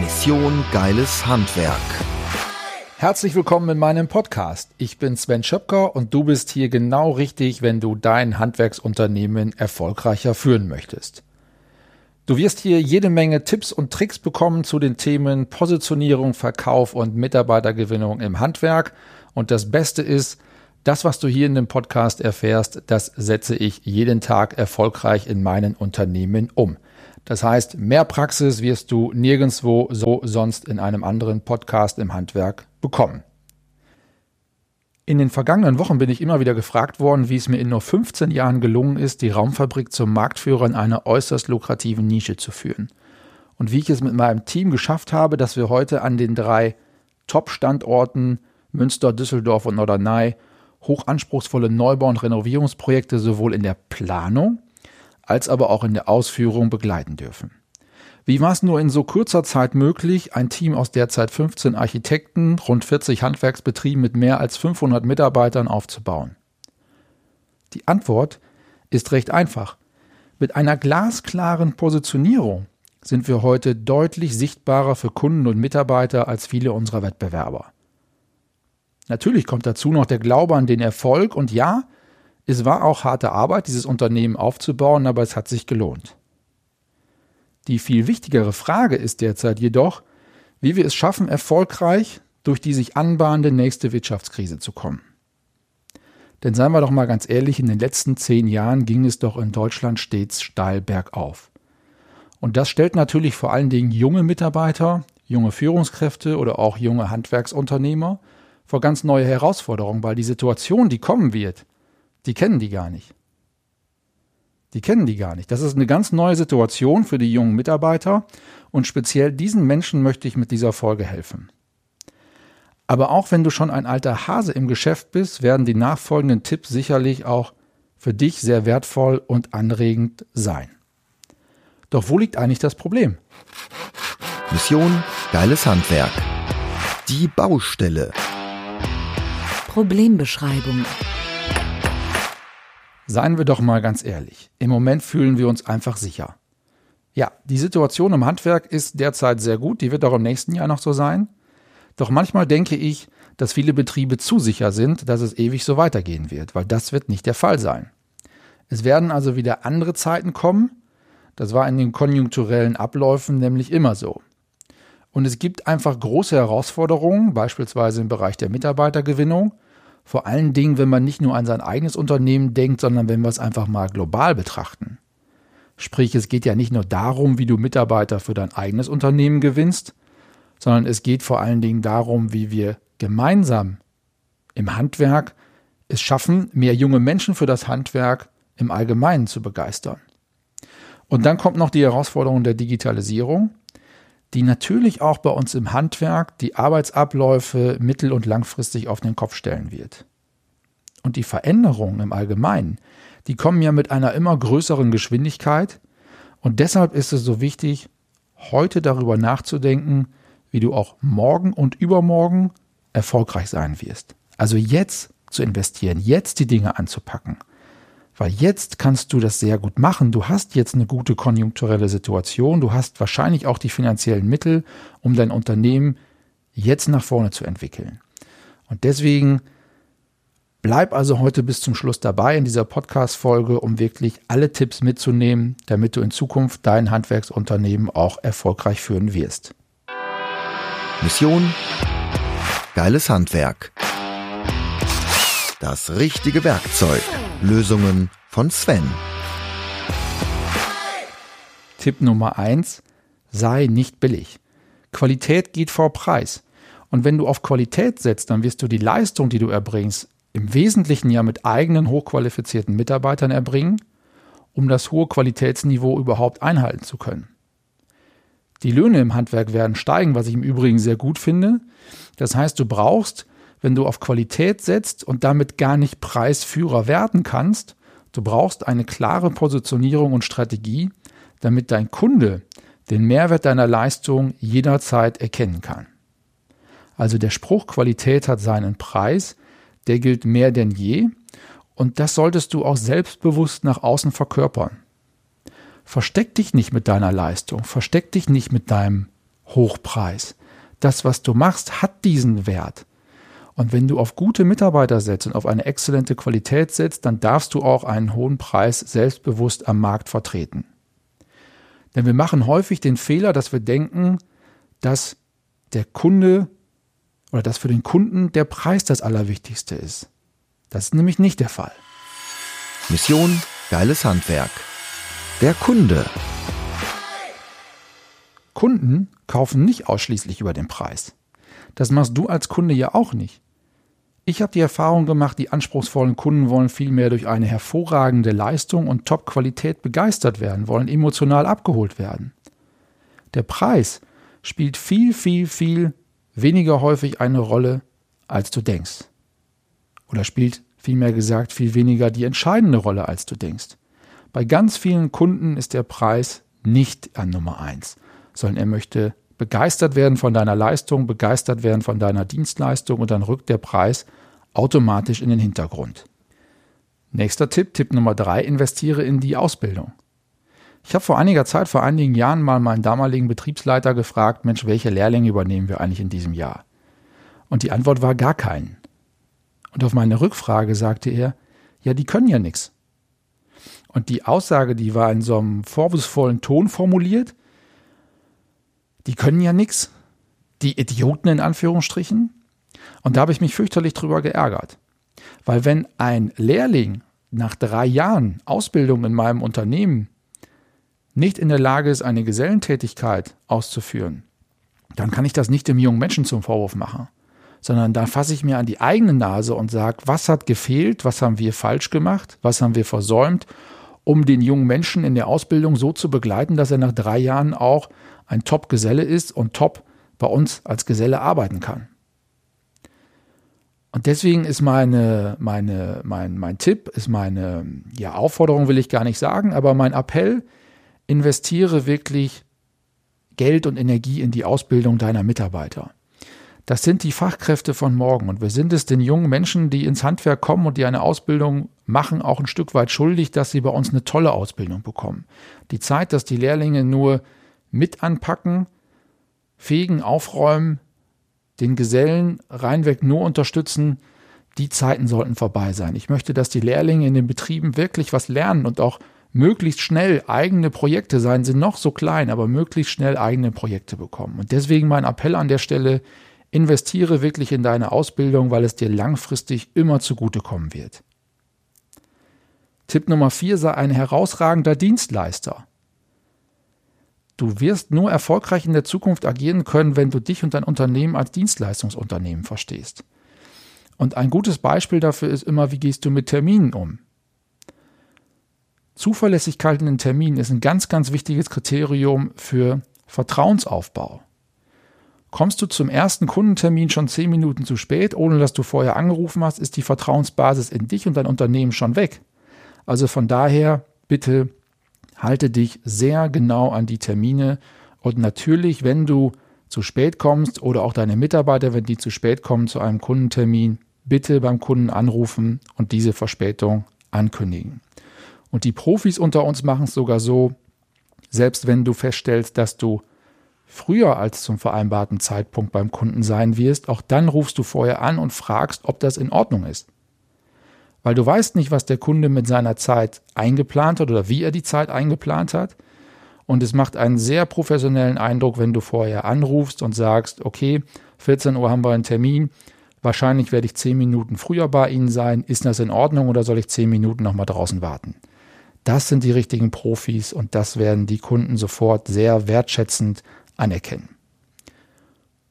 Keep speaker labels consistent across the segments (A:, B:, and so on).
A: Mission Geiles Handwerk.
B: Herzlich willkommen in meinem Podcast. Ich bin Sven Schöpker und du bist hier genau richtig, wenn du dein Handwerksunternehmen erfolgreicher führen möchtest. Du wirst hier jede Menge Tipps und Tricks bekommen zu den Themen Positionierung, Verkauf und Mitarbeitergewinnung im Handwerk. Und das Beste ist, das, was du hier in dem Podcast erfährst, das setze ich jeden Tag erfolgreich in meinen Unternehmen um. Das heißt, mehr Praxis wirst du nirgendwo so sonst in einem anderen Podcast im Handwerk bekommen. In den vergangenen Wochen bin ich immer wieder gefragt worden, wie es mir in nur 15 Jahren gelungen ist, die Raumfabrik zum Marktführer in einer äußerst lukrativen Nische zu führen. Und wie ich es mit meinem Team geschafft habe, dass wir heute an den drei Top-Standorten Münster, Düsseldorf und Norderney hochanspruchsvolle Neubau- und Renovierungsprojekte sowohl in der Planung als aber auch in der Ausführung begleiten dürfen. Wie war es nur in so kurzer Zeit möglich, ein Team aus derzeit 15 Architekten, rund 40 Handwerksbetrieben mit mehr als 500 Mitarbeitern aufzubauen? Die Antwort ist recht einfach. Mit einer glasklaren Positionierung sind wir heute deutlich sichtbarer für Kunden und Mitarbeiter als viele unserer Wettbewerber. Natürlich kommt dazu noch der Glaube an den Erfolg und ja, es war auch harte Arbeit, dieses Unternehmen aufzubauen, aber es hat sich gelohnt. Die viel wichtigere Frage ist derzeit jedoch, wie wir es schaffen, erfolgreich durch die sich anbahnende nächste Wirtschaftskrise zu kommen. Denn seien wir doch mal ganz ehrlich, in den letzten zehn Jahren ging es doch in Deutschland stets steil bergauf. Und das stellt natürlich vor allen Dingen junge Mitarbeiter, junge Führungskräfte oder auch junge Handwerksunternehmer vor ganz neue Herausforderungen, weil die Situation, die kommen wird, die kennen die gar nicht. Die kennen die gar nicht. Das ist eine ganz neue Situation für die jungen Mitarbeiter und speziell diesen Menschen möchte ich mit dieser Folge helfen. Aber auch wenn du schon ein alter Hase im Geschäft bist, werden die nachfolgenden Tipps sicherlich auch für dich sehr wertvoll und anregend sein. Doch wo liegt eigentlich das Problem?
A: Mission Geiles Handwerk. Die Baustelle.
C: Problembeschreibung.
B: Seien wir doch mal ganz ehrlich. Im Moment fühlen wir uns einfach sicher. Ja, die Situation im Handwerk ist derzeit sehr gut, die wird auch im nächsten Jahr noch so sein. Doch manchmal denke ich, dass viele Betriebe zu sicher sind, dass es ewig so weitergehen wird, weil das wird nicht der Fall sein. Es werden also wieder andere Zeiten kommen. Das war in den konjunkturellen Abläufen nämlich immer so. Und es gibt einfach große Herausforderungen, beispielsweise im Bereich der Mitarbeitergewinnung, vor allen Dingen, wenn man nicht nur an sein eigenes Unternehmen denkt, sondern wenn wir es einfach mal global betrachten. Sprich, es geht ja nicht nur darum, wie du Mitarbeiter für dein eigenes Unternehmen gewinnst, sondern es geht vor allen Dingen darum, wie wir gemeinsam im Handwerk es schaffen, mehr junge Menschen für das Handwerk im Allgemeinen zu begeistern. Und dann kommt noch die Herausforderung der Digitalisierung die natürlich auch bei uns im Handwerk die Arbeitsabläufe mittel- und langfristig auf den Kopf stellen wird. Und die Veränderungen im Allgemeinen, die kommen ja mit einer immer größeren Geschwindigkeit und deshalb ist es so wichtig, heute darüber nachzudenken, wie du auch morgen und übermorgen erfolgreich sein wirst. Also jetzt zu investieren, jetzt die Dinge anzupacken. Weil jetzt kannst du das sehr gut machen. Du hast jetzt eine gute konjunkturelle Situation. Du hast wahrscheinlich auch die finanziellen Mittel, um dein Unternehmen jetzt nach vorne zu entwickeln. Und deswegen bleib also heute bis zum Schluss dabei in dieser Podcast-Folge, um wirklich alle Tipps mitzunehmen, damit du in Zukunft dein Handwerksunternehmen auch erfolgreich führen wirst.
A: Mission Geiles Handwerk. Das richtige Werkzeug. Lösungen von Sven.
B: Tipp Nummer eins: Sei nicht billig. Qualität geht vor Preis. Und wenn du auf Qualität setzt, dann wirst du die Leistung, die du erbringst, im Wesentlichen ja mit eigenen hochqualifizierten Mitarbeitern erbringen, um das hohe Qualitätsniveau überhaupt einhalten zu können. Die Löhne im Handwerk werden steigen, was ich im Übrigen sehr gut finde. Das heißt, du brauchst, wenn du auf Qualität setzt und damit gar nicht Preisführer werden kannst, du brauchst eine klare Positionierung und Strategie, damit dein Kunde den Mehrwert deiner Leistung jederzeit erkennen kann. Also der Spruch Qualität hat seinen Preis, der gilt mehr denn je und das solltest du auch selbstbewusst nach außen verkörpern. Versteck dich nicht mit deiner Leistung, versteck dich nicht mit deinem Hochpreis. Das, was du machst, hat diesen Wert. Und wenn du auf gute Mitarbeiter setzt und auf eine exzellente Qualität setzt, dann darfst du auch einen hohen Preis selbstbewusst am Markt vertreten. Denn wir machen häufig den Fehler, dass wir denken, dass der Kunde oder dass für den Kunden der Preis das Allerwichtigste ist. Das ist nämlich nicht der Fall.
A: Mission Geiles Handwerk. Der Kunde.
B: Kunden kaufen nicht ausschließlich über den Preis. Das machst du als Kunde ja auch nicht. Ich habe die Erfahrung gemacht, die anspruchsvollen Kunden wollen vielmehr durch eine hervorragende Leistung und Top-Qualität begeistert werden, wollen emotional abgeholt werden. Der Preis spielt viel, viel, viel weniger häufig eine Rolle, als du denkst. Oder spielt vielmehr gesagt viel weniger die entscheidende Rolle, als du denkst. Bei ganz vielen Kunden ist der Preis nicht an Nummer eins, sondern er möchte begeistert werden von deiner Leistung, begeistert werden von deiner Dienstleistung und dann rückt der Preis automatisch in den Hintergrund. Nächster Tipp, Tipp Nummer drei, investiere in die Ausbildung. Ich habe vor einiger Zeit, vor einigen Jahren mal meinen damaligen Betriebsleiter gefragt, Mensch, welche Lehrlinge übernehmen wir eigentlich in diesem Jahr? Und die Antwort war gar keinen. Und auf meine Rückfrage sagte er, ja, die können ja nichts. Und die Aussage, die war in so einem vorwurfsvollen Ton formuliert. Die können ja nichts. Die Idioten in Anführungsstrichen. Und da habe ich mich fürchterlich drüber geärgert. Weil wenn ein Lehrling nach drei Jahren Ausbildung in meinem Unternehmen nicht in der Lage ist, eine Gesellentätigkeit auszuführen, dann kann ich das nicht dem jungen Menschen zum Vorwurf machen, sondern da fasse ich mir an die eigene Nase und sage, was hat gefehlt, was haben wir falsch gemacht, was haben wir versäumt um den jungen Menschen in der Ausbildung so zu begleiten, dass er nach drei Jahren auch ein Top-Geselle ist und top bei uns als Geselle arbeiten kann. Und deswegen ist meine, meine, mein, mein Tipp, ist meine ja, Aufforderung, will ich gar nicht sagen, aber mein Appell, investiere wirklich Geld und Energie in die Ausbildung deiner Mitarbeiter. Das sind die Fachkräfte von morgen. Und wir sind es den jungen Menschen, die ins Handwerk kommen und die eine Ausbildung machen, auch ein Stück weit schuldig, dass sie bei uns eine tolle Ausbildung bekommen. Die Zeit, dass die Lehrlinge nur mit anpacken, fegen, aufräumen, den Gesellen reinweg nur unterstützen, die Zeiten sollten vorbei sein. Ich möchte, dass die Lehrlinge in den Betrieben wirklich was lernen und auch möglichst schnell eigene Projekte sein, sind noch so klein, aber möglichst schnell eigene Projekte bekommen. Und deswegen mein Appell an der Stelle, Investiere wirklich in deine Ausbildung, weil es dir langfristig immer zugutekommen wird. Tipp Nummer 4 sei ein herausragender Dienstleister. Du wirst nur erfolgreich in der Zukunft agieren können, wenn du dich und dein Unternehmen als Dienstleistungsunternehmen verstehst. Und ein gutes Beispiel dafür ist immer, wie gehst du mit Terminen um? Zuverlässigkeit in den Terminen ist ein ganz, ganz wichtiges Kriterium für Vertrauensaufbau. Kommst du zum ersten Kundentermin schon zehn Minuten zu spät, ohne dass du vorher angerufen hast, ist die Vertrauensbasis in dich und dein Unternehmen schon weg. Also von daher bitte halte dich sehr genau an die Termine und natürlich, wenn du zu spät kommst oder auch deine Mitarbeiter, wenn die zu spät kommen zu einem Kundentermin, bitte beim Kunden anrufen und diese Verspätung ankündigen. Und die Profis unter uns machen es sogar so, selbst wenn du feststellst, dass du früher als zum vereinbarten Zeitpunkt beim Kunden sein wirst, auch dann rufst du vorher an und fragst, ob das in Ordnung ist. Weil du weißt nicht, was der Kunde mit seiner Zeit eingeplant hat oder wie er die Zeit eingeplant hat. Und es macht einen sehr professionellen Eindruck, wenn du vorher anrufst und sagst, okay, 14 Uhr haben wir einen Termin, wahrscheinlich werde ich 10 Minuten früher bei Ihnen sein, ist das in Ordnung oder soll ich 10 Minuten nochmal draußen warten? Das sind die richtigen Profis und das werden die Kunden sofort sehr wertschätzend anerkennen.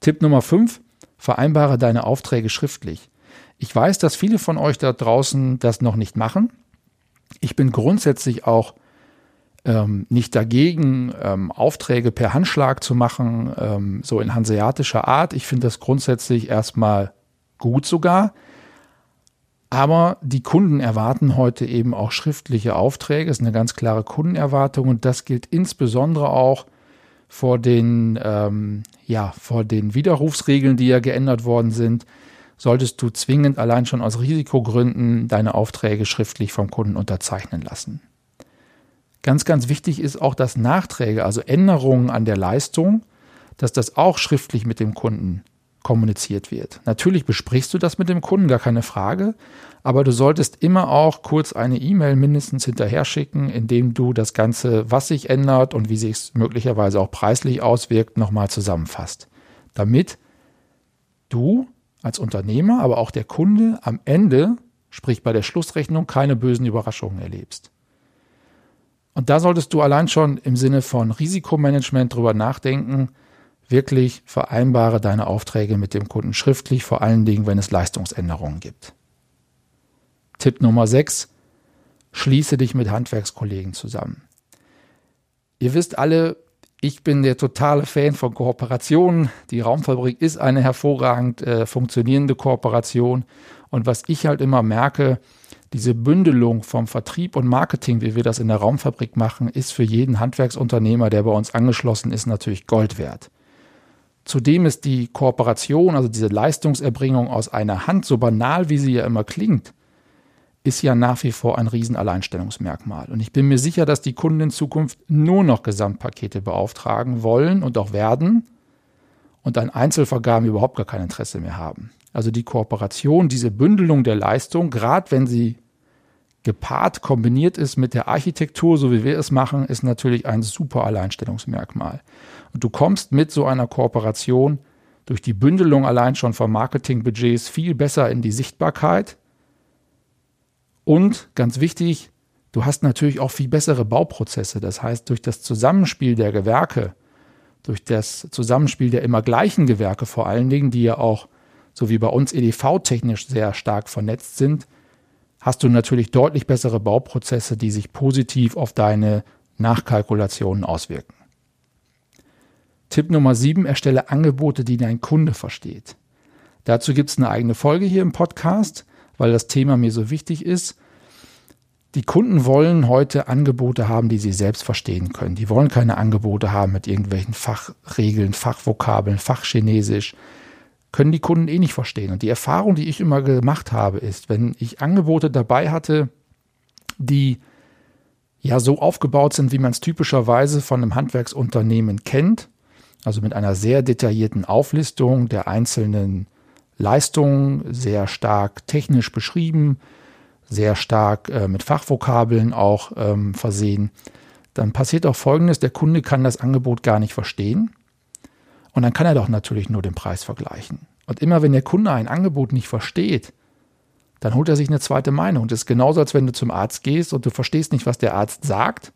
B: Tipp Nummer 5. Vereinbare deine Aufträge schriftlich. Ich weiß, dass viele von euch da draußen das noch nicht machen. Ich bin grundsätzlich auch ähm, nicht dagegen, ähm, Aufträge per Handschlag zu machen, ähm, so in hanseatischer Art. Ich finde das grundsätzlich erstmal gut sogar. Aber die Kunden erwarten heute eben auch schriftliche Aufträge. Das ist eine ganz klare Kundenerwartung und das gilt insbesondere auch vor den, ähm, ja, vor den Widerrufsregeln, die ja geändert worden sind. Solltest du zwingend allein schon aus Risikogründen deine Aufträge schriftlich vom Kunden unterzeichnen lassen. Ganz, ganz wichtig ist auch, dass Nachträge, also Änderungen an der Leistung, dass das auch schriftlich mit dem Kunden kommuniziert wird. Natürlich besprichst du das mit dem Kunden, gar keine Frage, aber du solltest immer auch kurz eine E-Mail mindestens hinterher schicken, indem du das Ganze, was sich ändert und wie sich es möglicherweise auch preislich auswirkt, nochmal zusammenfasst. Damit du als Unternehmer, aber auch der Kunde am Ende, sprich bei der Schlussrechnung, keine bösen Überraschungen erlebst. Und da solltest du allein schon im Sinne von Risikomanagement drüber nachdenken, wirklich vereinbare deine Aufträge mit dem Kunden schriftlich, vor allen Dingen, wenn es Leistungsänderungen gibt. Tipp Nummer 6. Schließe dich mit Handwerkskollegen zusammen. Ihr wisst alle, ich bin der totale Fan von Kooperationen. Die Raumfabrik ist eine hervorragend äh, funktionierende Kooperation. Und was ich halt immer merke, diese Bündelung vom Vertrieb und Marketing, wie wir das in der Raumfabrik machen, ist für jeden Handwerksunternehmer, der bei uns angeschlossen ist, natürlich Gold wert. Zudem ist die Kooperation, also diese Leistungserbringung aus einer Hand, so banal wie sie ja immer klingt, ist ja nach wie vor ein Riesenalleinstellungsmerkmal. Und ich bin mir sicher, dass die Kunden in Zukunft nur noch Gesamtpakete beauftragen wollen und auch werden und an Einzelvergaben überhaupt gar kein Interesse mehr haben. Also die Kooperation, diese Bündelung der Leistung, gerade wenn sie gepaart, kombiniert ist mit der Architektur, so wie wir es machen, ist natürlich ein super Alleinstellungsmerkmal. Und du kommst mit so einer Kooperation durch die Bündelung allein schon von Marketingbudgets viel besser in die Sichtbarkeit. Und ganz wichtig, du hast natürlich auch viel bessere Bauprozesse. Das heißt, durch das Zusammenspiel der Gewerke, durch das Zusammenspiel der immer gleichen Gewerke vor allen Dingen, die ja auch, so wie bei uns EDV-technisch sehr stark vernetzt sind, hast du natürlich deutlich bessere Bauprozesse, die sich positiv auf deine Nachkalkulationen auswirken. Tipp Nummer 7, erstelle Angebote, die dein Kunde versteht. Dazu gibt es eine eigene Folge hier im Podcast, weil das Thema mir so wichtig ist. Die Kunden wollen heute Angebote haben, die sie selbst verstehen können. Die wollen keine Angebote haben mit irgendwelchen Fachregeln, Fachvokabeln, Fachchinesisch. Können die Kunden eh nicht verstehen. Und die Erfahrung, die ich immer gemacht habe, ist, wenn ich Angebote dabei hatte, die ja so aufgebaut sind, wie man es typischerweise von einem Handwerksunternehmen kennt, also mit einer sehr detaillierten Auflistung der einzelnen Leistungen, sehr stark technisch beschrieben, sehr stark äh, mit Fachvokabeln auch ähm, versehen, dann passiert auch Folgendes, der Kunde kann das Angebot gar nicht verstehen und dann kann er doch natürlich nur den Preis vergleichen. Und immer wenn der Kunde ein Angebot nicht versteht, dann holt er sich eine zweite Meinung. Das ist genauso, als wenn du zum Arzt gehst und du verstehst nicht, was der Arzt sagt,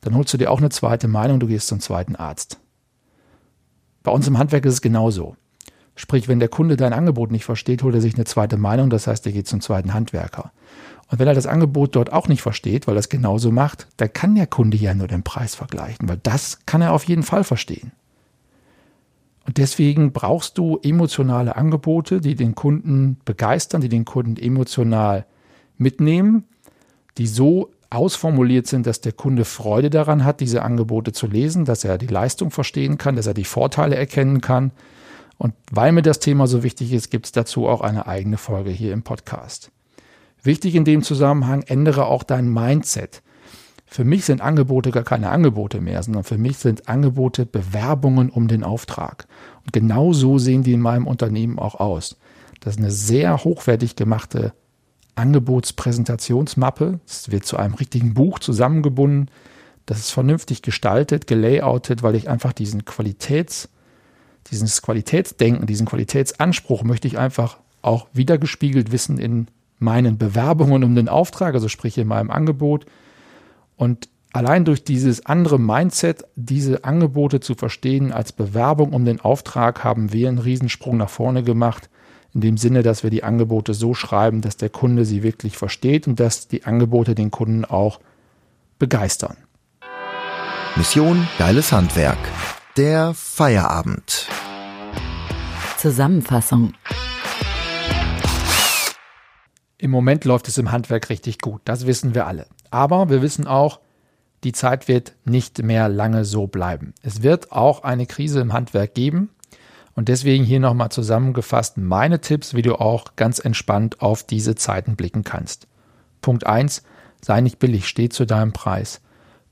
B: dann holst du dir auch eine zweite Meinung, du gehst zum zweiten Arzt. Bei uns im Handwerk ist es genauso. Sprich, wenn der Kunde dein Angebot nicht versteht, holt er sich eine zweite Meinung, das heißt, er geht zum zweiten Handwerker. Und wenn er das Angebot dort auch nicht versteht, weil er es genauso macht, dann kann der Kunde ja nur den Preis vergleichen, weil das kann er auf jeden Fall verstehen. Und deswegen brauchst du emotionale Angebote, die den Kunden begeistern, die den Kunden emotional mitnehmen, die so ausformuliert sind, dass der Kunde Freude daran hat, diese Angebote zu lesen, dass er die Leistung verstehen kann, dass er die Vorteile erkennen kann. Und weil mir das Thema so wichtig ist, gibt es dazu auch eine eigene Folge hier im Podcast. Wichtig in dem Zusammenhang, ändere auch dein Mindset. Für mich sind Angebote gar keine Angebote mehr, sondern für mich sind Angebote Bewerbungen um den Auftrag. Und genau so sehen die in meinem Unternehmen auch aus. Das ist eine sehr hochwertig gemachte Angebotspräsentationsmappe. Es wird zu einem richtigen Buch zusammengebunden. Das ist vernünftig gestaltet, gelayoutet, weil ich einfach diesen Qualitäts, dieses Qualitätsdenken, diesen Qualitätsanspruch möchte ich einfach auch wiedergespiegelt wissen in meinen Bewerbungen um den Auftrag, also sprich in meinem Angebot. Und allein durch dieses andere Mindset, diese Angebote zu verstehen als Bewerbung um den Auftrag, haben wir einen Riesensprung nach vorne gemacht. In dem Sinne, dass wir die Angebote so schreiben, dass der Kunde sie wirklich versteht und dass die Angebote den Kunden auch begeistern.
A: Mission Geiles Handwerk. Der Feierabend.
C: Zusammenfassung.
B: Im Moment läuft es im Handwerk richtig gut, das wissen wir alle. Aber wir wissen auch, die Zeit wird nicht mehr lange so bleiben. Es wird auch eine Krise im Handwerk geben. Und deswegen hier nochmal zusammengefasst meine Tipps, wie du auch ganz entspannt auf diese Zeiten blicken kannst. Punkt 1, sei nicht billig, steh zu deinem Preis.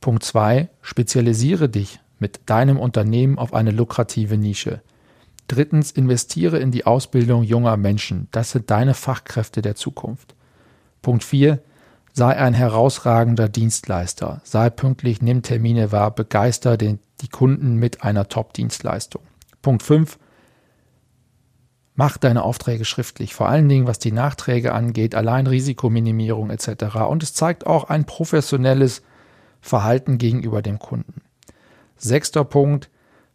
B: Punkt 2, spezialisiere dich mit deinem Unternehmen auf eine lukrative Nische. Drittens, investiere in die Ausbildung junger Menschen. Das sind deine Fachkräfte der Zukunft. Punkt 4, sei ein herausragender Dienstleister. Sei pünktlich, nimm Termine wahr, begeister den, die Kunden mit einer Top-Dienstleistung. Punkt 5, Mach deine Aufträge schriftlich, vor allen Dingen was die Nachträge angeht, allein Risikominimierung etc. Und es zeigt auch ein professionelles Verhalten gegenüber dem Kunden. Sechster Punkt,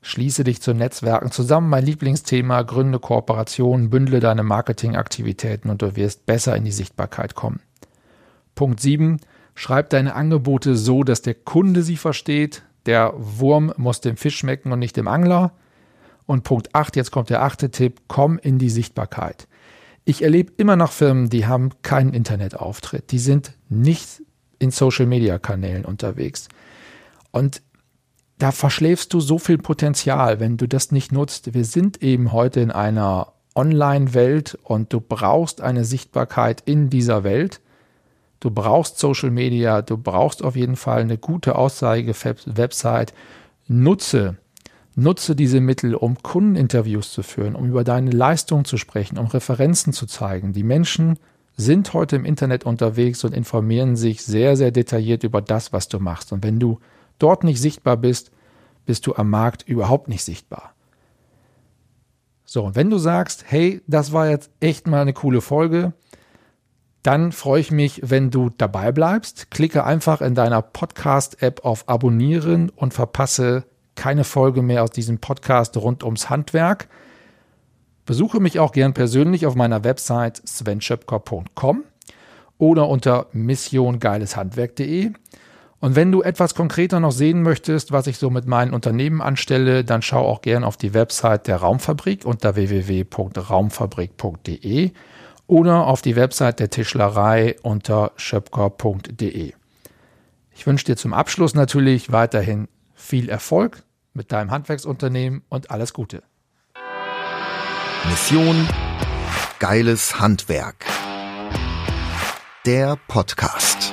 B: schließe dich zu Netzwerken zusammen. Mein Lieblingsthema, gründe Kooperationen, bündle deine Marketingaktivitäten und du wirst besser in die Sichtbarkeit kommen. Punkt 7, schreib deine Angebote so, dass der Kunde sie versteht. Der Wurm muss dem Fisch schmecken und nicht dem Angler. Und Punkt 8, jetzt kommt der achte Tipp, komm in die Sichtbarkeit. Ich erlebe immer noch Firmen, die haben keinen Internetauftritt. Die sind nicht in Social-Media-Kanälen unterwegs. Und da verschläfst du so viel Potenzial, wenn du das nicht nutzt. Wir sind eben heute in einer Online-Welt und du brauchst eine Sichtbarkeit in dieser Welt. Du brauchst Social Media, du brauchst auf jeden Fall eine gute Aussage-Website. Nutze Nutze diese Mittel, um Kundeninterviews zu führen, um über deine Leistung zu sprechen, um Referenzen zu zeigen. Die Menschen sind heute im Internet unterwegs und informieren sich sehr, sehr detailliert über das, was du machst. Und wenn du dort nicht sichtbar bist, bist du am Markt überhaupt nicht sichtbar. So, und wenn du sagst, hey, das war jetzt echt mal eine coole Folge, dann freue ich mich, wenn du dabei bleibst. Klicke einfach in deiner Podcast-App auf Abonnieren und verpasse keine Folge mehr aus diesem Podcast rund ums Handwerk. Besuche mich auch gern persönlich auf meiner Website svenschöpker.com oder unter missiongeileshandwerk.de. Und wenn du etwas konkreter noch sehen möchtest, was ich so mit meinen Unternehmen anstelle, dann schau auch gern auf die Website der Raumfabrik unter www.raumfabrik.de oder auf die Website der Tischlerei unter schöpker.de. Ich wünsche dir zum Abschluss natürlich weiterhin viel Erfolg mit deinem Handwerksunternehmen und alles Gute.
A: Mission Geiles Handwerk. Der Podcast.